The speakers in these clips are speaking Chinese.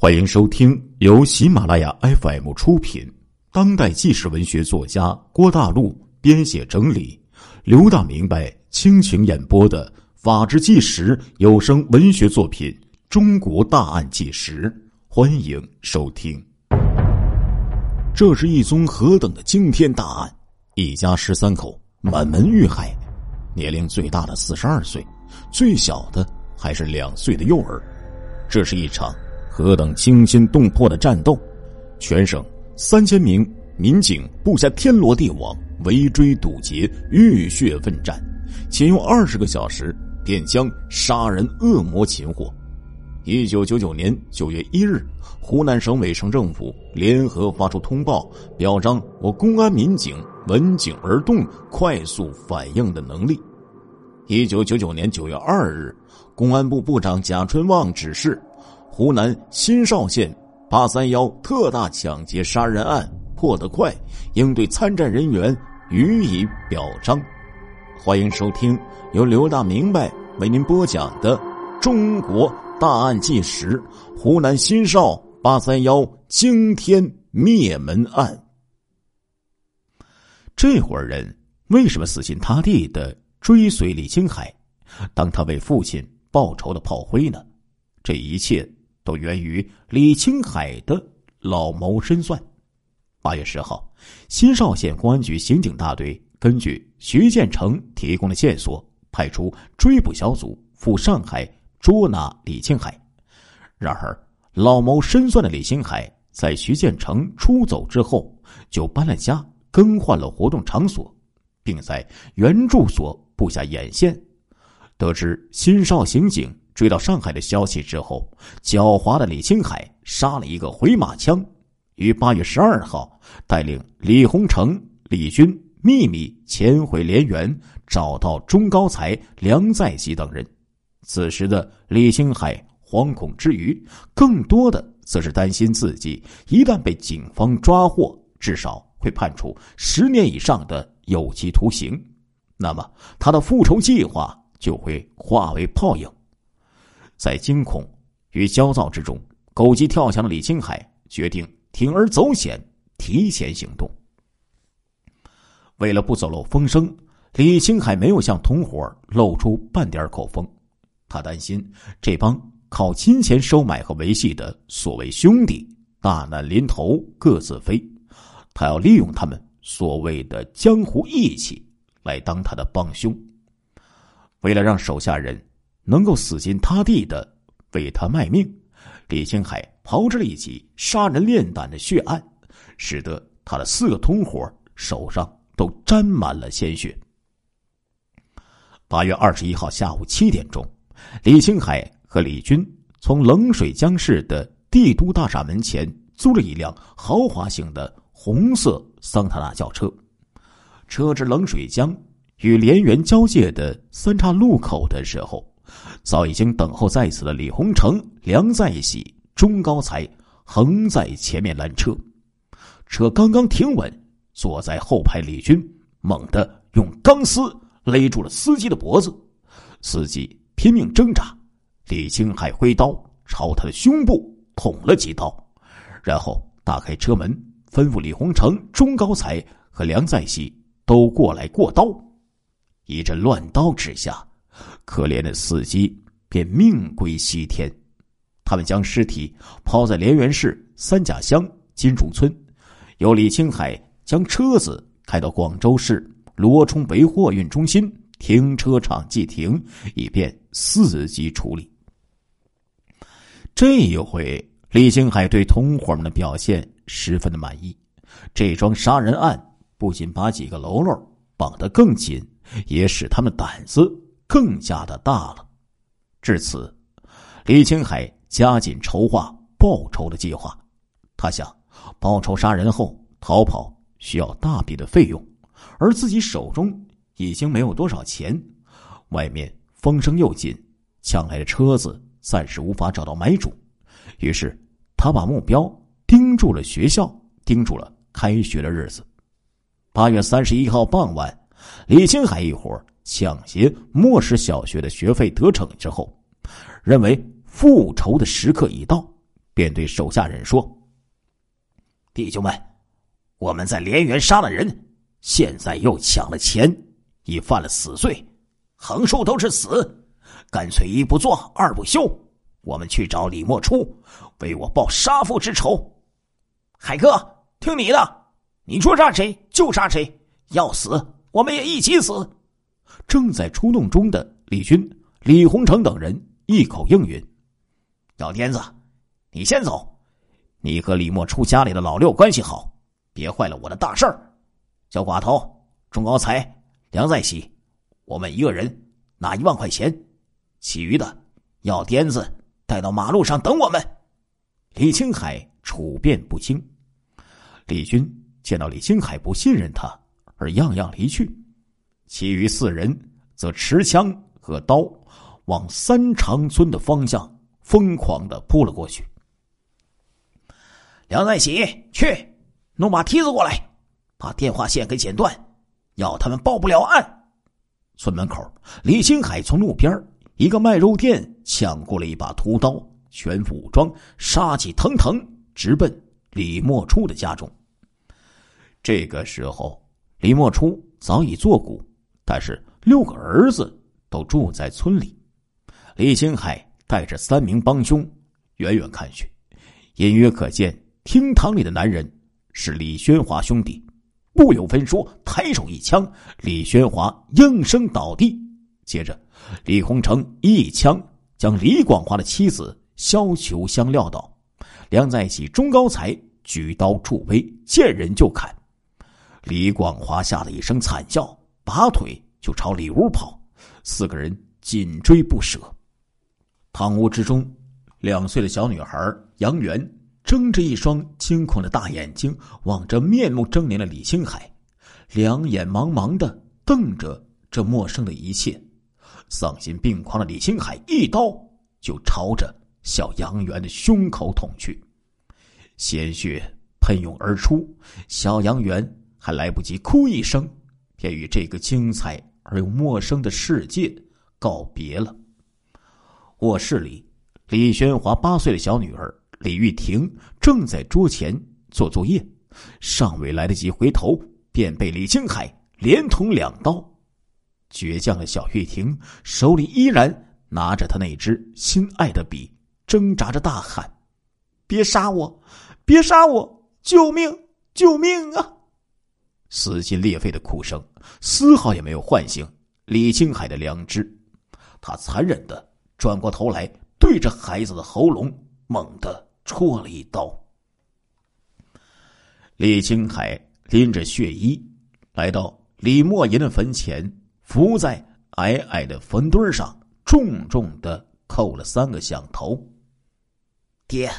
欢迎收听由喜马拉雅 FM 出品、当代纪实文学作家郭大陆编写整理、刘大明白倾情演播的《法制纪实》有声文学作品《中国大案纪实》，欢迎收听。这是一宗何等的惊天大案！一家十三口满门遇害，年龄最大的四十二岁，最小的还是两岁的幼儿。这是一场。何等惊心动魄的战斗！全省三千名民警布下天罗地网，围追堵截，浴血奋战，仅用二十个小时便将杀人恶魔擒获。一九九九年九月一日，湖南省委省政府联合发出通报，表彰我公安民警闻警而动、快速反应的能力。一九九九年九月二日，公安部部长贾春旺指示。湖南新邵县八三幺特大抢劫杀人案破得快，应对参战人员予以表彰。欢迎收听由刘大明白为您播讲的《中国大案纪实》——湖南新邵八三幺惊天灭门案。这伙人为什么死心塌地的追随李青海，当他为父亲报仇的炮灰呢？这一切。都源于李青海的老谋深算。八月十号，新邵县公安局刑警大队根据徐建成提供的线索，派出追捕小组赴上海捉拿李青海。然而，老谋深算的李青海在徐建成出走之后，就搬了家，更换了活动场所，并在原住所布下眼线。得知新邵刑警。追到上海的消息之后，狡猾的李青海杀了一个回马枪，于八月十二号带领李洪成、李军秘密潜回连源，找到钟高才、梁在熙等人。此时的李青海惶恐之余，更多的则是担心自己一旦被警方抓获，至少会判处十年以上的有期徒刑，那么他的复仇计划就会化为泡影。在惊恐与焦躁之中，狗急跳墙的李青海决定铤而走险，提前行动。为了不走漏风声，李青海没有向同伙露出半点口风。他担心这帮靠金钱收买和维系的所谓兄弟大难临头各自飞，他要利用他们所谓的江湖义气来当他的帮凶。为了让手下人。能够死心塌地的为他卖命，李青海炮制了一起杀人炼胆的血案，使得他的四个同伙手上都沾满了鲜血。八月二十一号下午七点钟，李青海和李军从冷水江市的帝都大厦门前租了一辆豪华型的红色桑塔纳轿车，车至冷水江与连源交界的三岔路口的时候。早已经等候在此的李洪成、梁在喜、钟高才横在前面拦车。车刚刚停稳，坐在后排李军猛地用钢丝勒住了司机的脖子，司机拼命挣扎。李青海挥刀朝他的胸部捅了几刀，然后打开车门，吩咐李洪成、钟高才和梁在喜都过来过刀。一阵乱刀之下。可怜的司机便命归西天。他们将尸体抛在连源市三甲乡金竹村，由李青海将车子开到广州市罗冲北货运中心停车场寄停，以便伺机处理。这一回，李青海对同伙们的表现十分的满意。这桩杀人案不仅把几个喽啰绑得更紧，也使他们胆子。更加的大了。至此，李青海加紧筹划报仇的计划。他想，报仇杀人后逃跑需要大笔的费用，而自己手中已经没有多少钱。外面风声又紧，抢来的车子暂时无法找到买主。于是，他把目标盯住了学校，盯住了开学的日子。八月三十一号傍晚，李青海一伙抢劫莫氏小学的学费得逞之后，认为复仇的时刻已到，便对手下人说：“弟兄们，我们在连园杀了人，现在又抢了钱，已犯了死罪，横竖都是死，干脆一不做二不休，我们去找李莫初，为我报杀父之仇。海哥，听你的，你说杀谁就杀谁，要死我们也一起死。”正在出动中的李军、李洪成等人一口应允：“小天子。”你先走，你和李莫初家里的老六关系好，别坏了我的大事儿。小寡头钟高才、梁在喜，我们一个人拿一万块钱，其余的要癫子带到马路上等我们。李青海处变不惊，李军见到李青海不信任他，而样样离去，其余四人则持枪和刀往三长村的方向疯狂的扑了过去。梁在喜，去弄把梯子过来，把电话线给剪断，要他们报不了案。村门口，李新海从路边一个卖肉店抢过了一把屠刀，全副武装，杀气腾腾，直奔李莫初的家中。这个时候，李莫初早已作古，但是六个儿子都住在村里。李星海带着三名帮凶，远远看去，隐约可见。厅堂里的男人是李宣华兄弟，不由分说，抬手一枪，李宣华应声倒地。接着，李洪成一枪将李广华的妻子肖秋香撂倒。梁在喜、钟高才举刀助威，见人就砍。李广华吓得一声惨叫，拔腿就朝里屋跑。四个人紧追不舍。堂屋之中，两岁的小女孩杨元。睁着一双惊恐的大眼睛，望着面目狰狞的李青海，两眼茫茫的瞪着这陌生的一切。丧心病狂的李青海一刀就朝着小杨元的胸口捅去，鲜血喷涌而出，小杨元还来不及哭一声，便与这个精彩而又陌生的世界告别了。卧室里，李宣华八岁的小女儿。李玉婷正在桌前做作业，尚未来得及回头，便被李青海连捅两刀。倔强的小玉婷手里依然拿着他那支心爱的笔，挣扎着大喊：“别杀我！别杀我！救命！救命啊！”撕心裂肺的哭声丝毫也没有唤醒李青海的良知，他残忍的转过头来，对着孩子的喉咙猛地。戳了一刀。李青海拎着血衣来到李莫言的坟前，伏在矮矮的坟墩上，重重的叩了三个响头。爹，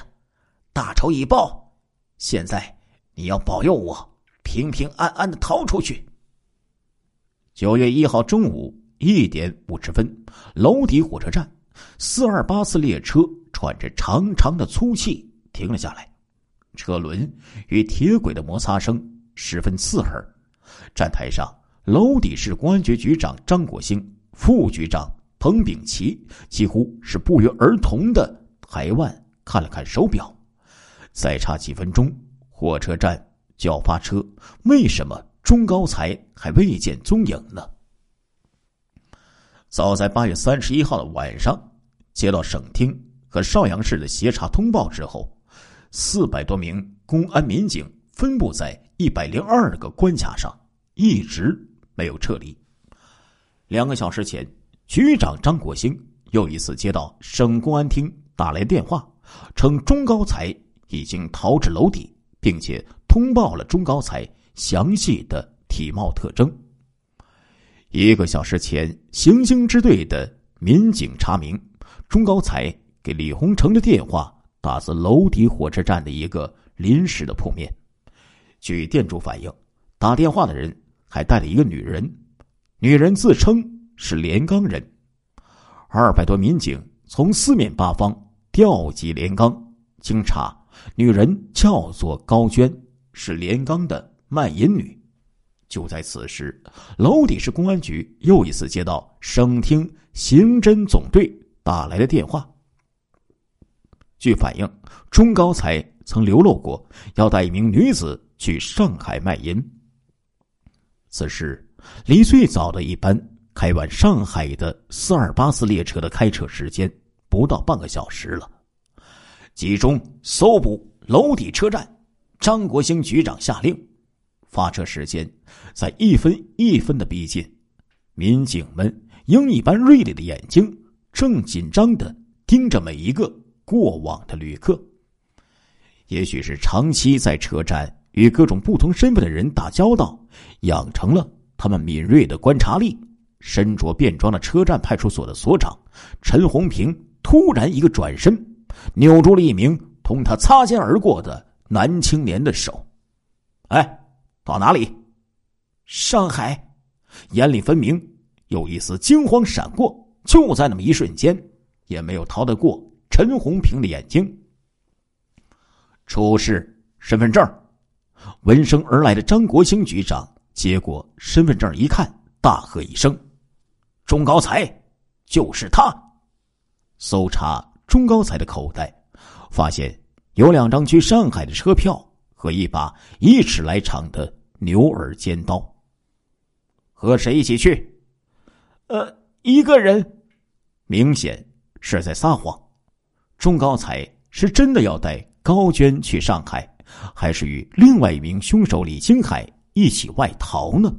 大仇已报，现在你要保佑我平平安安的逃出去。九月一号中午一点五十分，娄底火车站，四二八次列车。喘着长长的粗气，停了下来。车轮与铁轨的摩擦声十分刺耳。站台上，娄底市公安局局长张国兴、副局长彭炳奇几乎是不约而同的抬腕看了看手表，再差几分钟，火车站就要发车。为什么钟高才还未见踪影呢？早在八月三十一号的晚上，接到省厅。和邵阳市的协查通报之后，四百多名公安民警分布在一百零二个关卡上，一直没有撤离。两个小时前，局长张国兴又一次接到省公安厅打来电话，称钟高才已经逃至楼底，并且通报了钟高才详细的体貌特征。一个小时前，刑警支队的民警查明，钟高才。给李洪成的电话打自娄底火车站的一个临时的铺面。据店主反映，打电话的人还带了一个女人，女人自称是连岗人。二百多民警从四面八方调集连岗，经查，女人叫做高娟，是连刚的卖淫女。就在此时，娄底市公安局又一次接到省厅刑侦总队打来的电话。据反映，钟高才曾流露过要带一名女子去上海卖淫。此时，离最早的一班开往上海的四二八四列车的开车时间不到半个小时了。集中搜捕娄底车站，张国兴局长下令。发车时间在一分一分的逼近，民警们鹰一般锐利的眼睛正紧张的盯着每一个过往的旅客。也许是长期在车站与各种不同身份的人打交道，养成了他们敏锐的观察力。身着便装的车站派出所的所长陈红平突然一个转身，扭住了一名同他擦肩而过的男青年的手。哎！到哪里？上海，眼里分明有一丝惊慌闪过。就在那么一瞬间，也没有逃得过陈红平的眼睛。出示身份证。闻声而来的张国兴局长接过身份证一看，大喝一声：“钟高才，就是他！”搜查钟高才的口袋，发现有两张去上海的车票和一把一尺来长的。牛耳尖刀。和谁一起去？呃，一个人。明显是在撒谎。钟高才是真的要带高娟去上海，还是与另外一名凶手李青海一起外逃呢？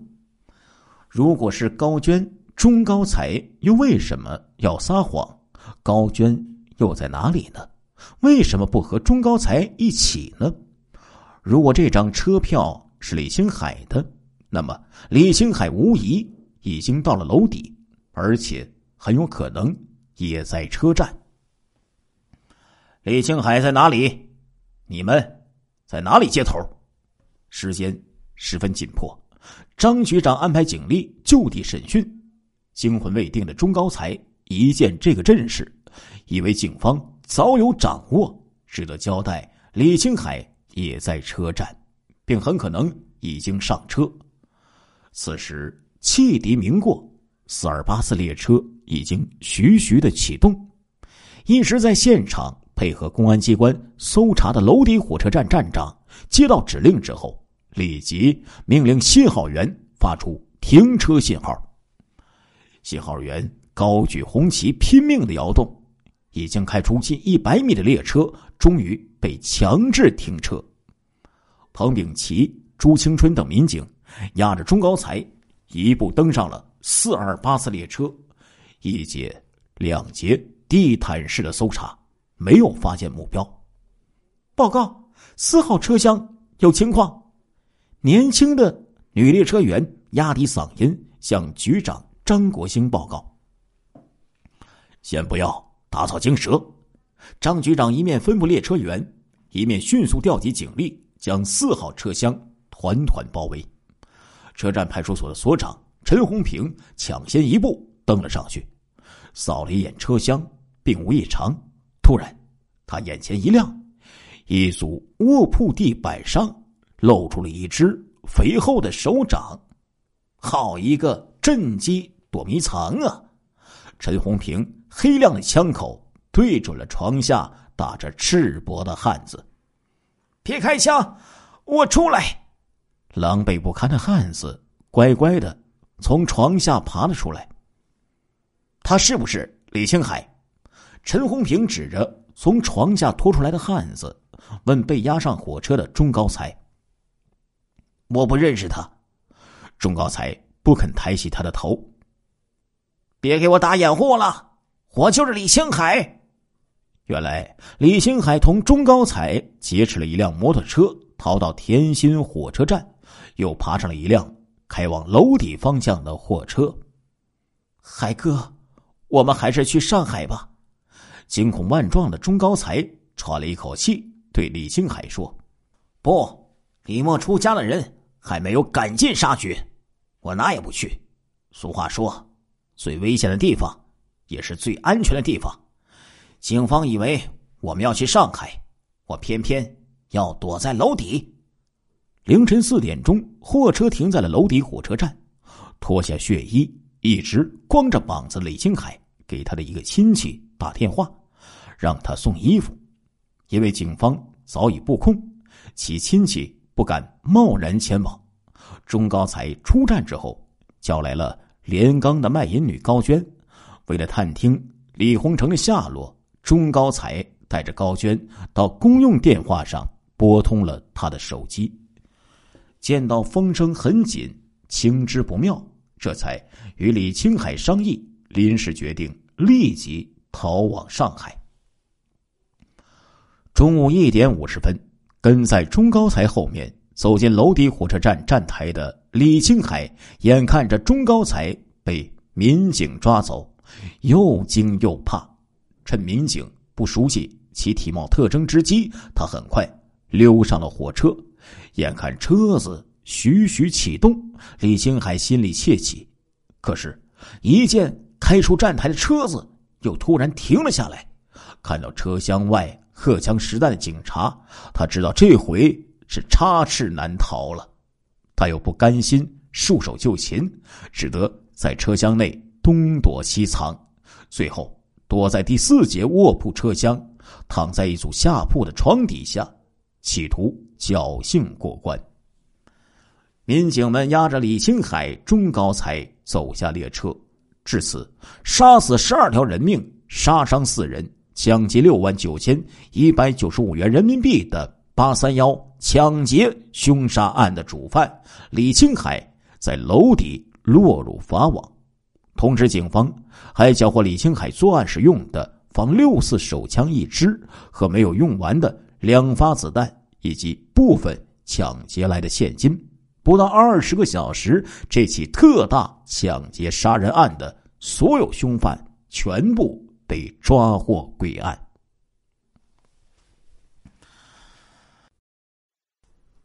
如果是高娟，钟高才又为什么要撒谎？高娟又在哪里呢？为什么不和钟高才一起呢？如果这张车票……是李青海的，那么李青海无疑已经到了楼底，而且很有可能也在车站。李青海在哪里？你们在哪里接头？时间十分紧迫，张局长安排警力就地审讯。惊魂未定的钟高才一见这个阵势，以为警方早有掌握，只得交代李青海也在车站。并很可能已经上车。此时汽笛鸣过，四二八四列车已经徐徐的启动。一时在现场配合公安机关搜查的娄底火车站站长接到指令之后，立即命令信号员发出停车信号。信号员高举红旗，拼命的摇动。已经开出近一百米的列车终于被强制停车。彭炳奇、朱青春等民警押着钟高才，一步登上了四二八次列车，一节、两节地毯式的搜查，没有发现目标。报告，四号车厢有情况。年轻的女列车员压低嗓音向局长张国兴报告：“先不要打草惊蛇。”张局长一面吩咐列车员，一面迅速调集警力。将四号车厢团团包围，车站派出所的所长陈红平抢先一步登了上去，扫了一眼车厢，并无异常。突然，他眼前一亮，一组卧铺地板上露出了一只肥厚的手掌，好一个震机躲迷藏啊！陈红平黑亮的枪口对准了床下打着赤膊的汉子。别开枪！我出来！狼狈不堪的汉子乖乖的从床下爬了出来。他是不是李青海？陈红平指着从床下拖出来的汉子，问被押上火车的钟高才。我不认识他。钟高才不肯抬起他的头。别给我打掩护了！我就是李青海。原来李星海同钟高才劫持了一辆摩托车，逃到天心火车站，又爬上了一辆开往娄底方向的货车。海哥，我们还是去上海吧。惊恐万状的钟高才喘了一口气，对李星海说：“不，李莫出家的人还没有赶尽杀绝，我哪也不去。俗话说，最危险的地方也是最安全的地方。”警方以为我们要去上海，我偏偏要躲在楼底。凌晨四点钟，货车停在了楼底火车站。脱下血衣，一直光着膀子，李青海给他的一个亲戚打电话，让他送衣服。因为警方早已布控，其亲戚不敢贸然前往。钟高才出站之后，叫来了连刚的卖淫女高娟。为了探听李洪成的下落，钟高才带着高娟到公用电话上拨通了他的手机。见到风声很紧，情之不妙，这才与李青海商议，临时决定立即逃往上海。中午一点五十分，跟在钟高才后面走进娄底火车站站台的李青海，眼看着钟高才被民警抓走，又惊又怕。趁民警不熟悉其体貌特征之机，他很快溜上了火车。眼看车子徐徐启动，李青海心里窃喜。可是，一见开出站台的车子，又突然停了下来。看到车厢外。荷枪实弹的警察，他知道这回是插翅难逃了。他又不甘心束手就擒，只得在车厢内东躲西藏，最后躲在第四节卧铺车厢，躺在一组下铺的床底下，企图侥幸过关。民警们押着李青海、钟高才走下列车，至此杀死十二条人命，杀伤四人。抢劫六万九千一百九十五元人民币的“八三幺”抢劫凶杀案的主犯李青海在楼底落入法网。通知警方，还缴获李青海作案时用的仿六四手枪一支和没有用完的两发子弹，以及部分抢劫来的现金。不到二十个小时，这起特大抢劫杀人案的所有凶犯全部。被抓获归案。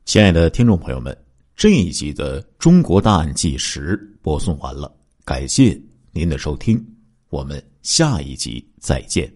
亲爱的听众朋友们，这一集的《中国大案纪实》播送完了，感谢您的收听，我们下一集再见。